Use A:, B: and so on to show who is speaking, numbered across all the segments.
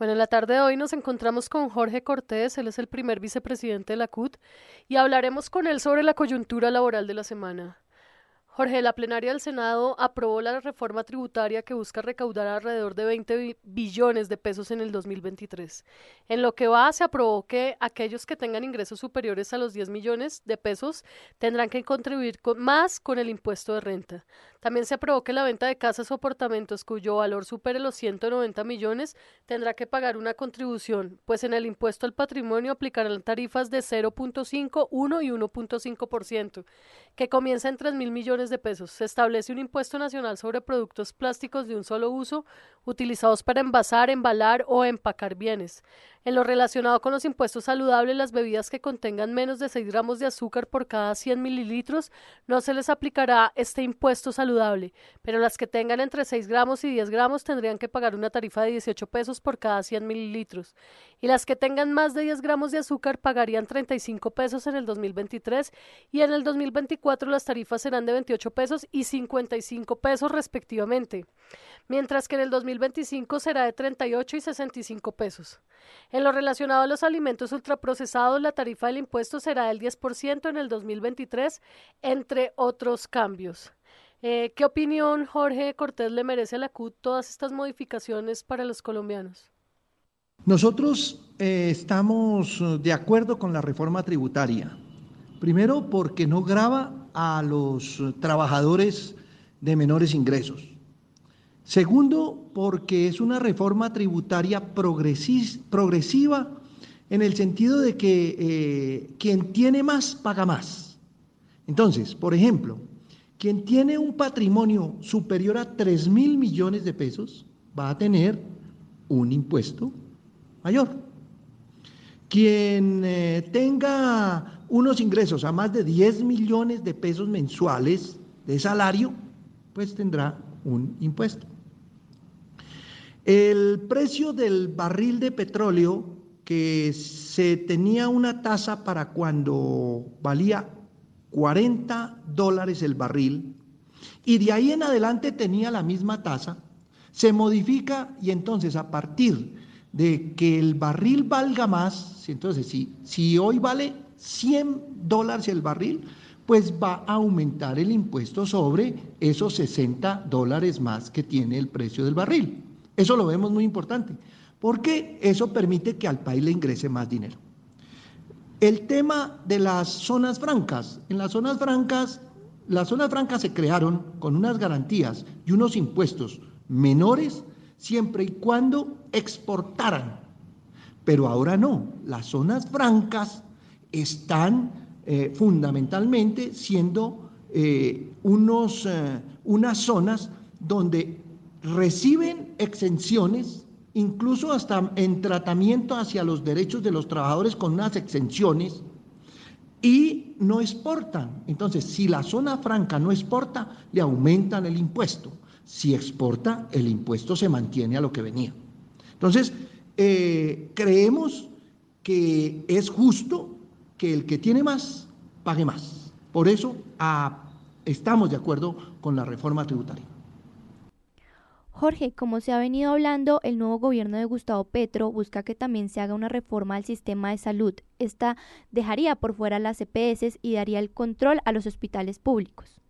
A: Bueno, en la tarde de hoy nos encontramos con Jorge Cortés, él es el primer vicepresidente de la CUT, y hablaremos con él sobre la coyuntura laboral de la semana. Jorge, la plenaria del Senado aprobó la reforma tributaria que busca recaudar alrededor de 20 billones de pesos en el 2023. En lo que va, se aprobó que aquellos que tengan ingresos superiores a los 10 millones de pesos tendrán que contribuir más con el impuesto de renta. También se aprobó que la venta de casas o apartamentos cuyo valor supere los 190 millones tendrá que pagar una contribución, pues en el impuesto al patrimonio aplicarán tarifas de 0.5, 1 y 1.5%, que comienza en 3 mil millones de pesos. Se establece un impuesto nacional sobre productos plásticos de un solo uso utilizados para envasar, embalar o empacar bienes. En lo relacionado con los impuestos saludables, las bebidas que contengan menos de 6 gramos de azúcar por cada 100 mililitros no se les aplicará este impuesto saludable, pero las que tengan entre 6 gramos y 10 gramos tendrían que pagar una tarifa de 18 pesos por cada 100 mililitros. Y las que tengan más de 10 gramos de azúcar pagarían 35 pesos en el 2023 y en el 2024 las tarifas serán de 28 pesos y 55 pesos respectivamente, mientras que en el 2025 será de 38 y 65 pesos. En lo relacionado a los alimentos ultraprocesados, la tarifa del impuesto será del 10% en el 2023, entre otros cambios. Eh, ¿Qué opinión, Jorge Cortés, le merece a la CUT todas estas modificaciones para los colombianos?
B: Nosotros eh, estamos de acuerdo con la reforma tributaria. Primero, porque no grava a los trabajadores de menores ingresos. Segundo, porque es una reforma tributaria progresiva en el sentido de que eh, quien tiene más paga más. Entonces, por ejemplo, quien tiene un patrimonio superior a 3 mil millones de pesos va a tener un impuesto mayor. Quien eh, tenga unos ingresos a más de 10 millones de pesos mensuales de salario, pues tendrá un impuesto. El precio del barril de petróleo, que se tenía una tasa para cuando valía 40 dólares el barril, y de ahí en adelante tenía la misma tasa, se modifica y entonces a partir de que el barril valga más, entonces si, hoy vale 100 dólares el barril, pues va a aumentar el impuesto sobre esos 60 dólares más que tiene el precio del barril. Eso lo vemos muy importante, porque eso permite que al país le ingrese más dinero. El tema de las zonas francas. En las zonas francas, las zonas francas se crearon con unas garantías y unos impuestos menores siempre y cuando exportaran. Pero ahora no, las zonas francas están eh, fundamentalmente siendo eh, unos, eh, unas zonas donde reciben exenciones, incluso hasta en tratamiento hacia los derechos de los trabajadores con unas exenciones, y no exportan. Entonces, si la zona franca no exporta, le aumentan el impuesto. Si exporta, el impuesto se mantiene a lo que venía. Entonces, eh, creemos que es justo que el que tiene más pague más. Por eso ah, estamos de acuerdo con la reforma tributaria.
C: Jorge, como se ha venido hablando, el nuevo gobierno de Gustavo Petro busca que también se haga una reforma al sistema de salud. Esta dejaría por fuera las EPS y daría el control a los hospitales públicos.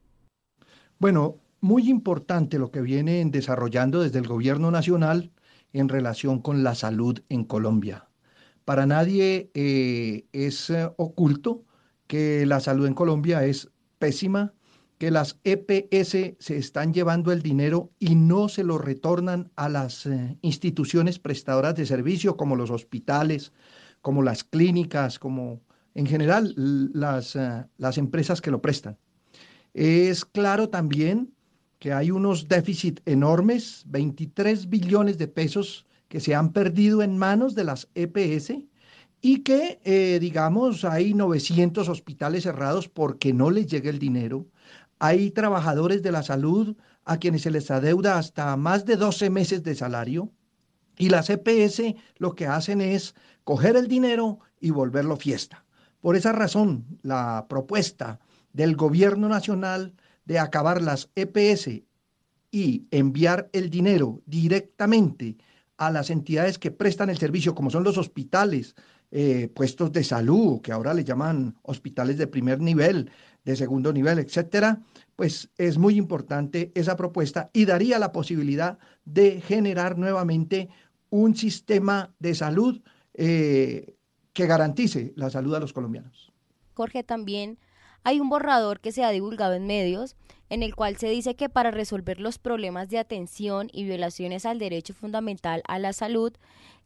B: Bueno, muy importante lo que vienen desarrollando desde el gobierno nacional en relación con la salud en Colombia. Para nadie eh, es eh, oculto que la salud en Colombia es pésima, que las EPS se están llevando el dinero y no se lo retornan a las eh, instituciones prestadoras de servicio como los hospitales, como las clínicas, como en general las, eh, las empresas que lo prestan. Es claro también que hay unos déficits enormes, 23 billones de pesos que se han perdido en manos de las EPS y que, eh, digamos, hay 900 hospitales cerrados porque no les llega el dinero hay trabajadores de la salud a quienes se les adeuda hasta más de 12 meses de salario y las EPS lo que hacen es coger el dinero y volverlo fiesta. Por esa razón, la propuesta del gobierno nacional de acabar las EPS y enviar el dinero directamente a las entidades que prestan el servicio, como son los hospitales, eh, puestos de salud, que ahora le llaman hospitales de primer nivel, de segundo nivel, etcétera, pues es muy importante esa propuesta y daría la posibilidad de generar nuevamente un sistema de salud eh, que garantice la salud a los colombianos.
C: Jorge, también hay un borrador que se ha divulgado en medios en el cual se dice que para resolver los problemas de atención y violaciones al derecho fundamental a la salud,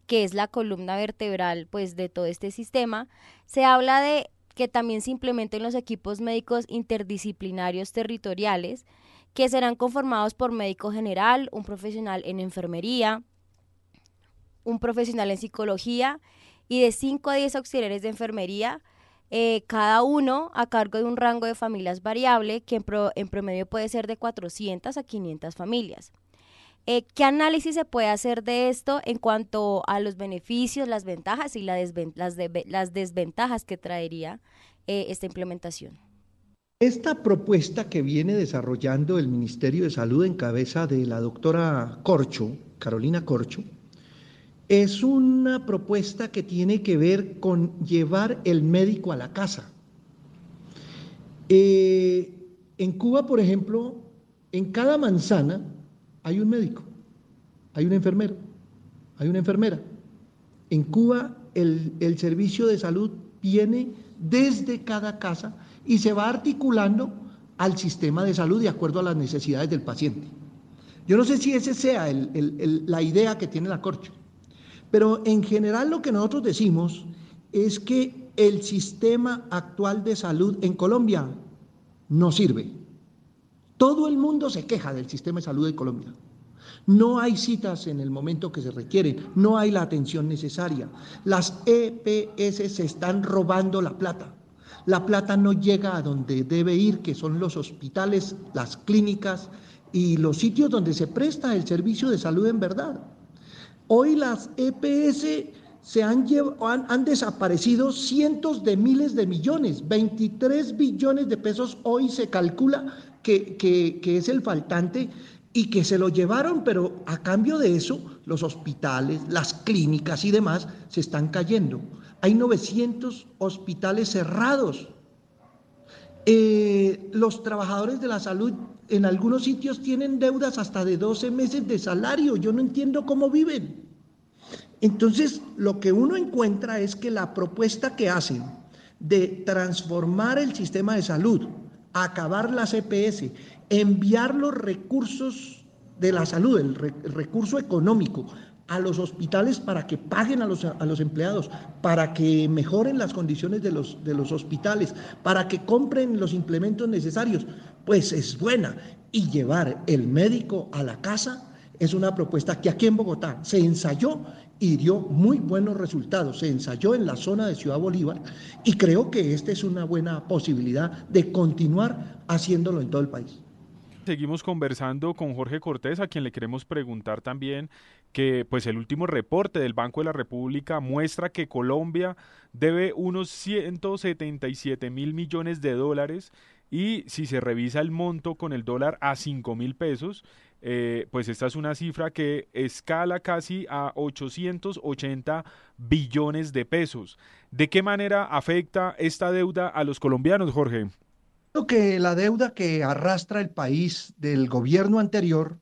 C: que es la columna vertebral pues de todo este sistema, se habla de que también se implementen los equipos médicos interdisciplinarios territoriales, que serán conformados por médico general, un profesional en enfermería, un profesional en psicología y de 5 a 10 auxiliares de enfermería, eh, cada uno a cargo de un rango de familias variable que en, promedio puede ser de 400 a 500 familias. Eh, ¿Qué análisis se puede hacer de esto en cuanto a los beneficios, las ventajas y las, desventajas que traería eh, esta implementación?
B: Esta propuesta que viene desarrollando el Ministerio de Salud en cabeza de la doctora Corcho, Carolina Corcho, es una propuesta que tiene que ver con llevar el médico a la casa. Eh, en Cuba, por ejemplo, en cada manzana hay un médico, hay un enfermero, hay una enfermera. En Cuba el, el servicio de salud viene desde cada casa y se va articulando al sistema de salud de acuerdo a las necesidades del paciente. Yo no sé si esa sea la idea que tiene la Corcho. Pero en general lo que nosotros decimos es que el sistema actual de salud en Colombia no sirve. Todo el mundo se queja del sistema de salud de Colombia. No hay citas en el momento que se requieren, no hay la atención necesaria. Las EPS se están robando la plata. La plata no llega a donde debe ir, que son los hospitales, las clínicas y los sitios donde se presta el servicio de salud en verdad. Hoy las EPS se han, han, desaparecido cientos de miles de millones, 23 billones de pesos hoy se calcula que, que, es el faltante y que se lo llevaron, pero a cambio de eso los hospitales, las clínicas y demás se están cayendo. Hay 900 hospitales cerrados. Eh, los trabajadores de la salud en algunos sitios tienen deudas hasta de 12 meses de salario. Yo no entiendo cómo viven. Entonces, lo que uno encuentra es que la propuesta que hacen de transformar el sistema de salud, acabar las EPS, enviar los recursos de la salud, el, recurso económico, a los hospitales para que paguen a los, a los, empleados, para que mejoren las condiciones de los, de los hospitales, para que compren los implementos necesarios, pues es buena. Y llevar el médico a la casa es una propuesta que aquí en Bogotá se ensayó y dio muy buenos resultados. Se ensayó en la zona de Ciudad Bolívar y creo que esta es una buena posibilidad de continuar haciéndolo en todo el país.
D: Seguimos conversando con Jorge Cortés, a quien le queremos preguntar también que pues el último reporte del Banco de la República muestra que Colombia debe unos 177 mil millones de dólares y si se revisa el monto con el dólar a 5 mil pesos, eh, pues esta es una cifra que escala casi a 880 billones de pesos. ¿De qué manera afecta esta deuda a los colombianos, Jorge?
B: que la deuda que arrastra el país del gobierno anterior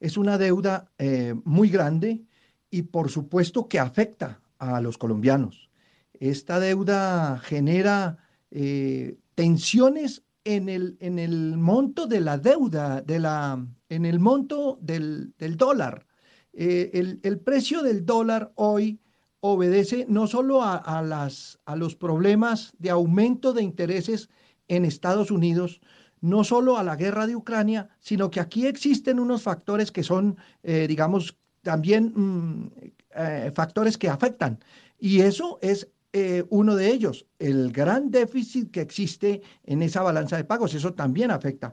B: es una deuda eh, muy grande y por supuesto que afecta a los colombianos. Esta deuda genera eh, tensiones en el, en el monto de la deuda, de la, en el monto del, dólar. Eh, el, precio del dólar hoy obedece no solo a, las, a los problemas de aumento de intereses en Estados Unidos, no solo a la guerra de Ucrania, sino que aquí existen unos factores que son, eh, digamos, también mm, eh, factores que afectan. Y eso es eh, uno de ellos, el gran déficit que existe en esa balanza de pagos. Eso también afecta.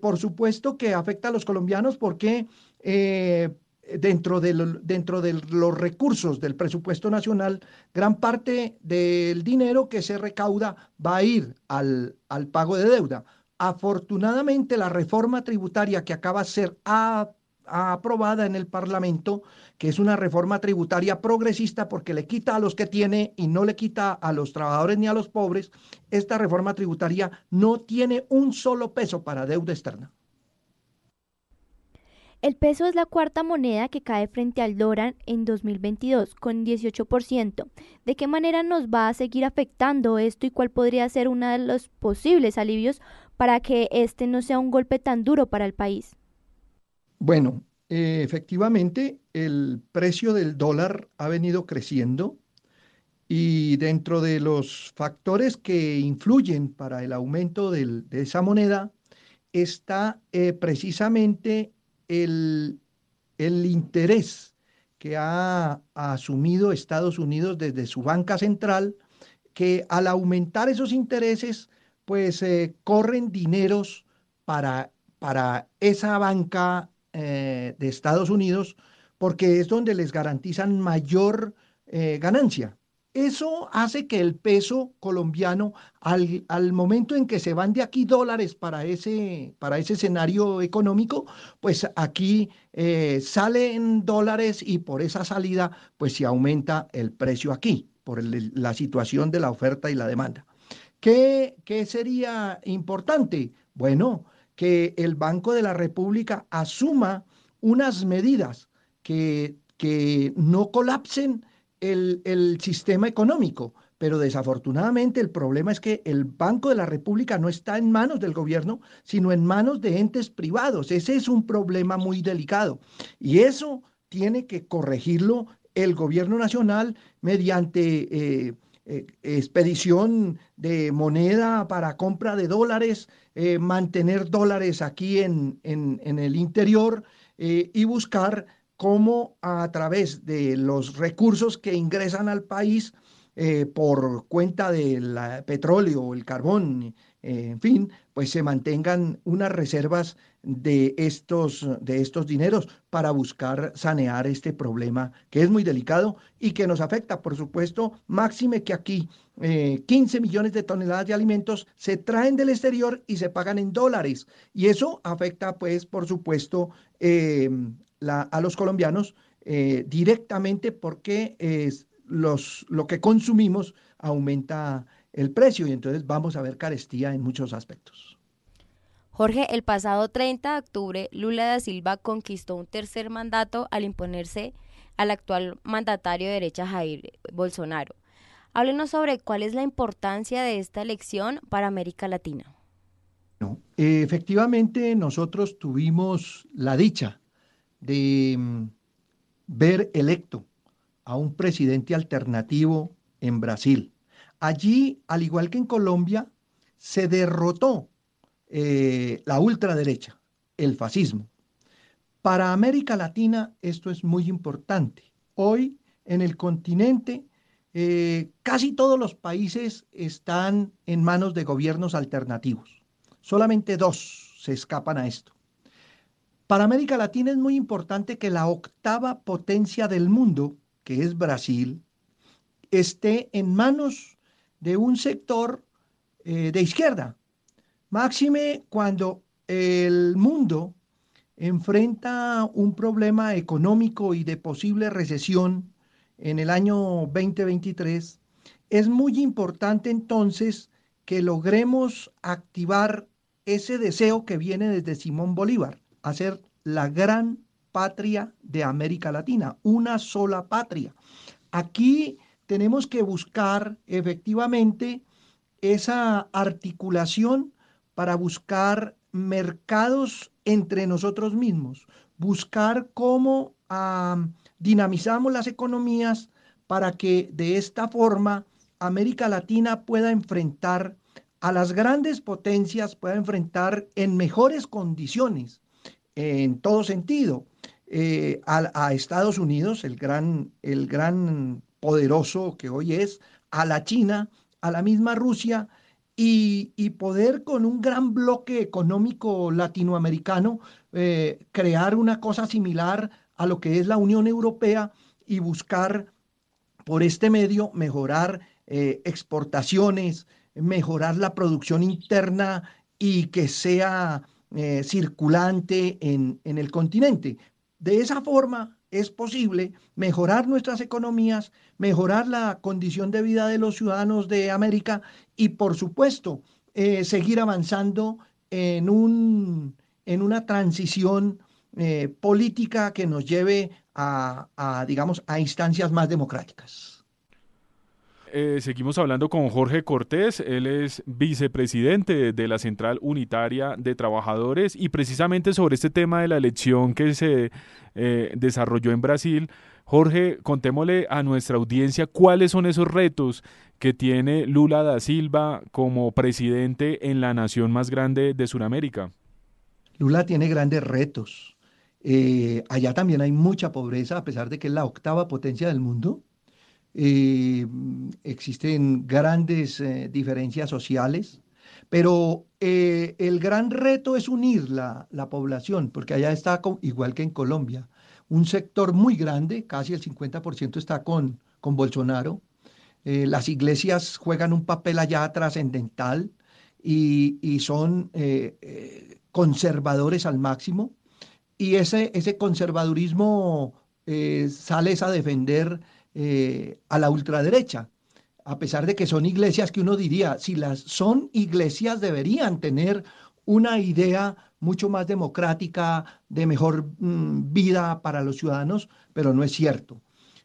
B: por supuesto que afecta a los colombianos porque dentro de, dentro de los recursos del presupuesto nacional, gran parte del dinero que se recauda va a ir al, pago de deuda. Afortunadamente, la reforma tributaria que acaba, ser aprobada en el Parlamento, que es una reforma tributaria progresista porque le quita a los que tiene y no le quita a los trabajadores ni a los pobres, esta reforma tributaria no tiene un solo peso para deuda externa.
E: El peso es la cuarta moneda que cae frente al dólar en 2022 con 18%. ¿De qué manera nos va a seguir afectando esto y cuál podría ser uno de los posibles alivios para que este no sea un golpe tan duro para el país?
B: Bueno, eh, efectivamente, el precio del dólar ha venido creciendo y dentro de los factores que influyen para el aumento de esa moneda está eh, precisamente el, el interés que ha, asumido Estados Unidos desde su banca central, que al aumentar esos intereses, pues eh, corren dineros para, para esa banca eh, de Estados Unidos, porque es donde les garantizan mayor eh, ganancia. Eso hace que el peso colombiano, al, al, momento en que se van de aquí dólares para ese, para ese escenario económico, pues aquí eh, salen dólares y por esa salida, pues se aumenta el precio aquí, por la situación de la oferta y la demanda. ¿Qué, ¿Qué sería importante? Bueno, que el Banco de la República asuma unas medidas que, que no colapsen el, sistema económico. Pero desafortunadamente el problema es que el Banco de la República no está en manos del gobierno, sino en manos de entes privados. Ese es un problema muy delicado. Y eso tiene que corregirlo el gobierno nacional mediante eh, eh, expedición de moneda para compra de dólares, eh, mantener dólares aquí en, en el interior y buscar cómo a través de los recursos que ingresan al país eh, por cuenta del petróleo, el carbón, eh, en fin, pues se mantengan unas reservas de estos, de estos dineros para buscar sanear este problema que es muy delicado y que nos afecta, por supuesto, máxime que aquí 15 eh, millones de toneladas de alimentos se traen del exterior y se pagan en dólares. Y eso afecta, pues, por supuesto, a los colombianos eh, directamente porque los, lo que consumimos aumenta el precio y entonces vamos a ver carestía en muchos aspectos.
C: Jorge, el pasado 30 de octubre, Lula da Silva conquistó un tercer mandato al imponerse al actual mandatario de derecha Jair Bolsonaro. Háblenos sobre cuál es la importancia de esta elección para América Latina.
B: efectivamente, nosotros tuvimos la dicha de mm, ver electo a un presidente alternativo en Brasil. Allí, al igual que en Colombia, se derrotó eh, la ultraderecha, el fascismo. Para América Latina esto es muy importante. Hoy en el continente eh, casi todos los países están en manos de gobiernos alternativos. Solamente dos se escapan a esto. Para América Latina es muy importante que la octava potencia del mundo, que es Brasil, esté en manos de un sector eh, de izquierda. Máxime cuando el mundo enfrenta un problema económico y de posible recesión en el año 2023, es muy importante entonces que logremos activar ese deseo que viene desde Simón Bolívar a ser la gran patria de América Latina, una sola patria. Aquí tenemos que buscar efectivamente esa articulación para buscar mercados entre nosotros mismos, buscar cómo dinamizamos las economías para que de esta forma América Latina pueda enfrentar a las grandes potencias, pueda enfrentar en mejores condiciones en todo sentido. Eh, a, Estados Unidos, el gran, el gran poderoso que hoy es, a la China, a la misma Rusia, y, poder con un gran bloque económico latinoamericano eh, crear una cosa similar a lo que es la Unión Europea y buscar por este medio mejorar eh, exportaciones, mejorar la producción interna y que sea eh, circulante en, el continente. de esa forma es posible mejorar nuestras economías, mejorar la condición de vida de los ciudadanos de América y, por supuesto, eh, seguir avanzando en, un, en una transición eh, política que nos lleve a, a, digamos, a instancias más democráticas.
D: Eh, seguimos hablando con Jorge Cortés, él es vicepresidente de la Central Unitaria de Trabajadores y precisamente sobre este tema de la elección que se eh, desarrolló en Brasil. Jorge, contémosle a nuestra audiencia cuáles son esos retos que tiene Lula da Silva como presidente en la nación más grande de Sudamérica.
B: Lula tiene grandes retos. Eh, allá también hay mucha pobreza, a pesar de que es la octava potencia del mundo. Eh, existen grandes eh, diferencias sociales, pero eh, el gran reto es unir la, población, porque allá está, igual que en Colombia, un sector muy grande, casi el 50% está con, con Bolsonaro. las iglesias juegan un papel allá trascendental y, y, son conservadores al máximo. Y ese, ese conservadurismo sales a defender eh, a la ultraderecha, a pesar de que son iglesias que uno diría, si las son iglesias deberían tener una idea mucho más democrática, de mejor mm, vida para los ciudadanos, pero no es cierto.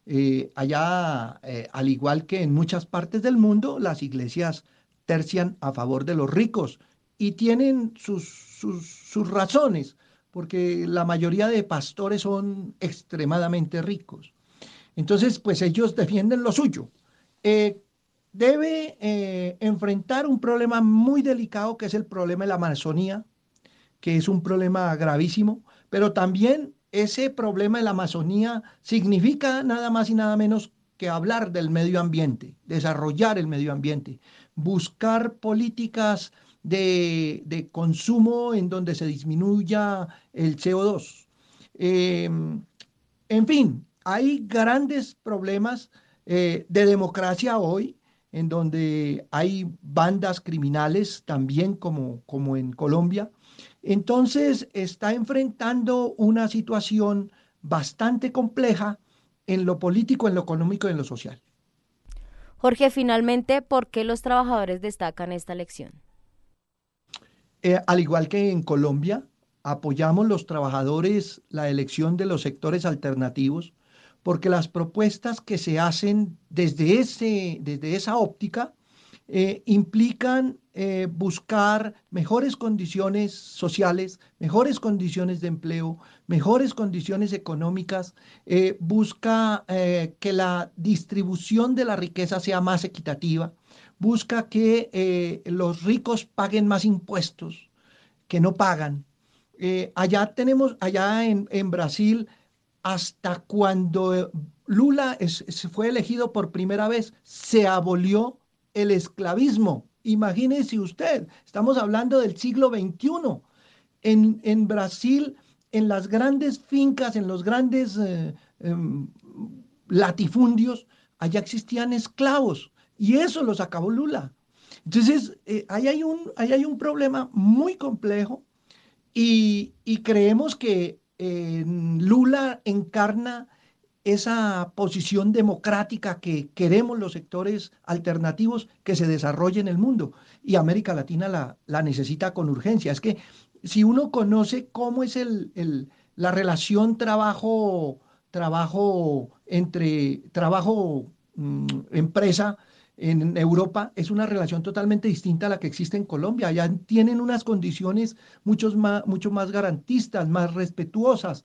B: Eh, allá, eh, al igual que en muchas partes del mundo, las iglesias tercian a favor de los ricos y tienen sus, sus razones, porque la mayoría de pastores son extremadamente ricos. Entonces, pues ellos defienden lo suyo. Eh, debe eh, enfrentar un problema muy delicado que es el problema de la Amazonía, que es un problema gravísimo, pero también ese problema de la Amazonía significa nada más y nada menos que hablar del medio ambiente, desarrollar el medio ambiente, buscar políticas de, consumo en donde se disminuya el CO2. Eh, en fin, hay grandes problemas eh, de democracia hoy, en donde hay bandas criminales también como, como en Colombia. Entonces está enfrentando una situación bastante compleja en lo político, en lo económico y en lo social.
C: Jorge, finalmente, ¿por qué los trabajadores destacan esta elección?
B: Eh, al igual que en Colombia, apoyamos los trabajadores la elección de los sectores alternativos porque las propuestas que se hacen desde, ese, desde esa óptica eh, implican eh, buscar mejores condiciones sociales, mejores condiciones de empleo, mejores condiciones económicas, eh, busca que la distribución de la riqueza sea más equitativa, busca que los ricos paguen más impuestos que no pagan. allá tenemos, allá en, en Brasil, hasta cuando Lula fue elegido por primera vez, se abolió el esclavismo. Imagínese usted, estamos hablando del siglo XXI. En, en Brasil, en las grandes fincas, en los grandes eh, em, latifundios, allá existían esclavos y eso los acabó Lula. Entonces, eh, ahí, hay un, ahí hay un problema muy complejo y, y creemos que Lula encarna esa posición democrática que queremos los sectores alternativos que se desarrolle en el mundo y América Latina la, necesita con urgencia. Es que si uno conoce cómo es el, la relación trabajo, trabajo entre trabajo mm, en Europa es una relación totalmente distinta a la que existe en Colombia. Allá tienen unas condiciones mucho más, mucho más garantistas, más respetuosas,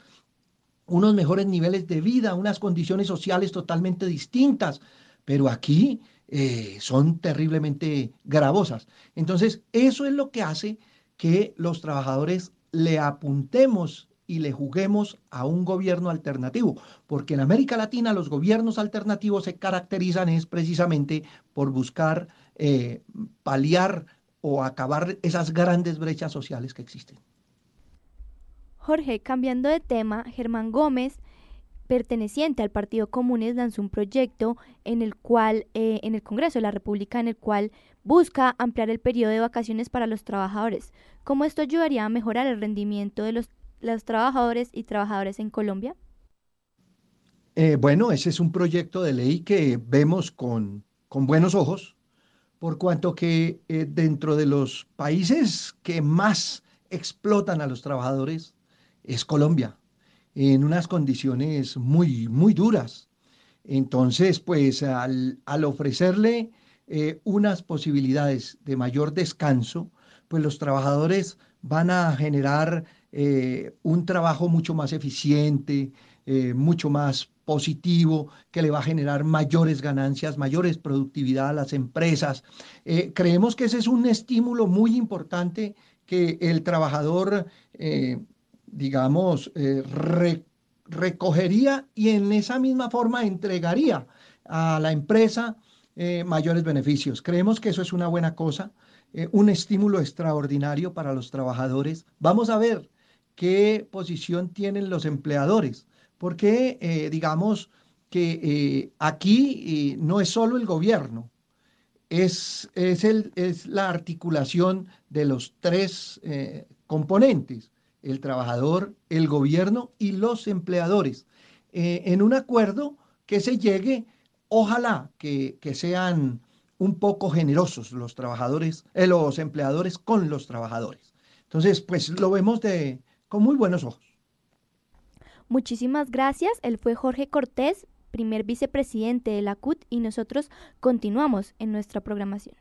B: unos mejores niveles de vida, unas condiciones sociales totalmente distintas. Pero aquí eh, son terriblemente gravosas. Entonces, eso es lo que hace que los trabajadores le apuntemos y le juguemos a un gobierno alternativo, porque en América Latina los gobiernos alternativos se caracterizan es precisamente por buscar eh, paliar o acabar esas grandes brechas sociales que existen.
E: Jorge, cambiando de tema, Germán Gómez, perteneciente al Partido Comunes, lanzó un proyecto en el cual, eh, en el Congreso de la República, en el cual busca ampliar el periodo de vacaciones para los trabajadores. ¿Cómo esto ayudaría a mejorar el rendimiento de los los trabajadores y trabajadoras en Colombia?
B: Eh, bueno, ese es un proyecto de ley que vemos con, con buenos ojos, por cuanto que eh, dentro de los países que más explotan a los trabajadores es Colombia, en unas condiciones muy, muy duras. Entonces, pues al, ofrecerle eh, unas posibilidades de mayor descanso, pues los trabajadores van a generar un trabajo mucho más eficiente, mucho más positivo que le va a generar mayores ganancias, mayores productividad a las empresas. Eh, creemos que ese es un estímulo muy importante que el trabajador, eh, digamos, eh, recogería y en esa misma forma entregaría a la empresa mayores beneficios. Creemos que eso es una buena cosa, un estímulo extraordinario para los trabajadores. Vamos a ver qué posición tienen los empleadores porque eh, digamos que eh, aquí eh, no es solo el gobierno, es, es, el, es la articulación de los tres componentes, el trabajador, el gobierno y los empleadores, en un acuerdo que se llegue, ojalá que, que sean un poco generosos los trabajadores, los empleadores con los trabajadores. Entonces, pues lo vemos de, muy buenos ojos.
E: Muchísimas gracias. Él fue Jorge Cortés, primer vicepresidente de la CUT y nosotros continuamos en nuestra programación.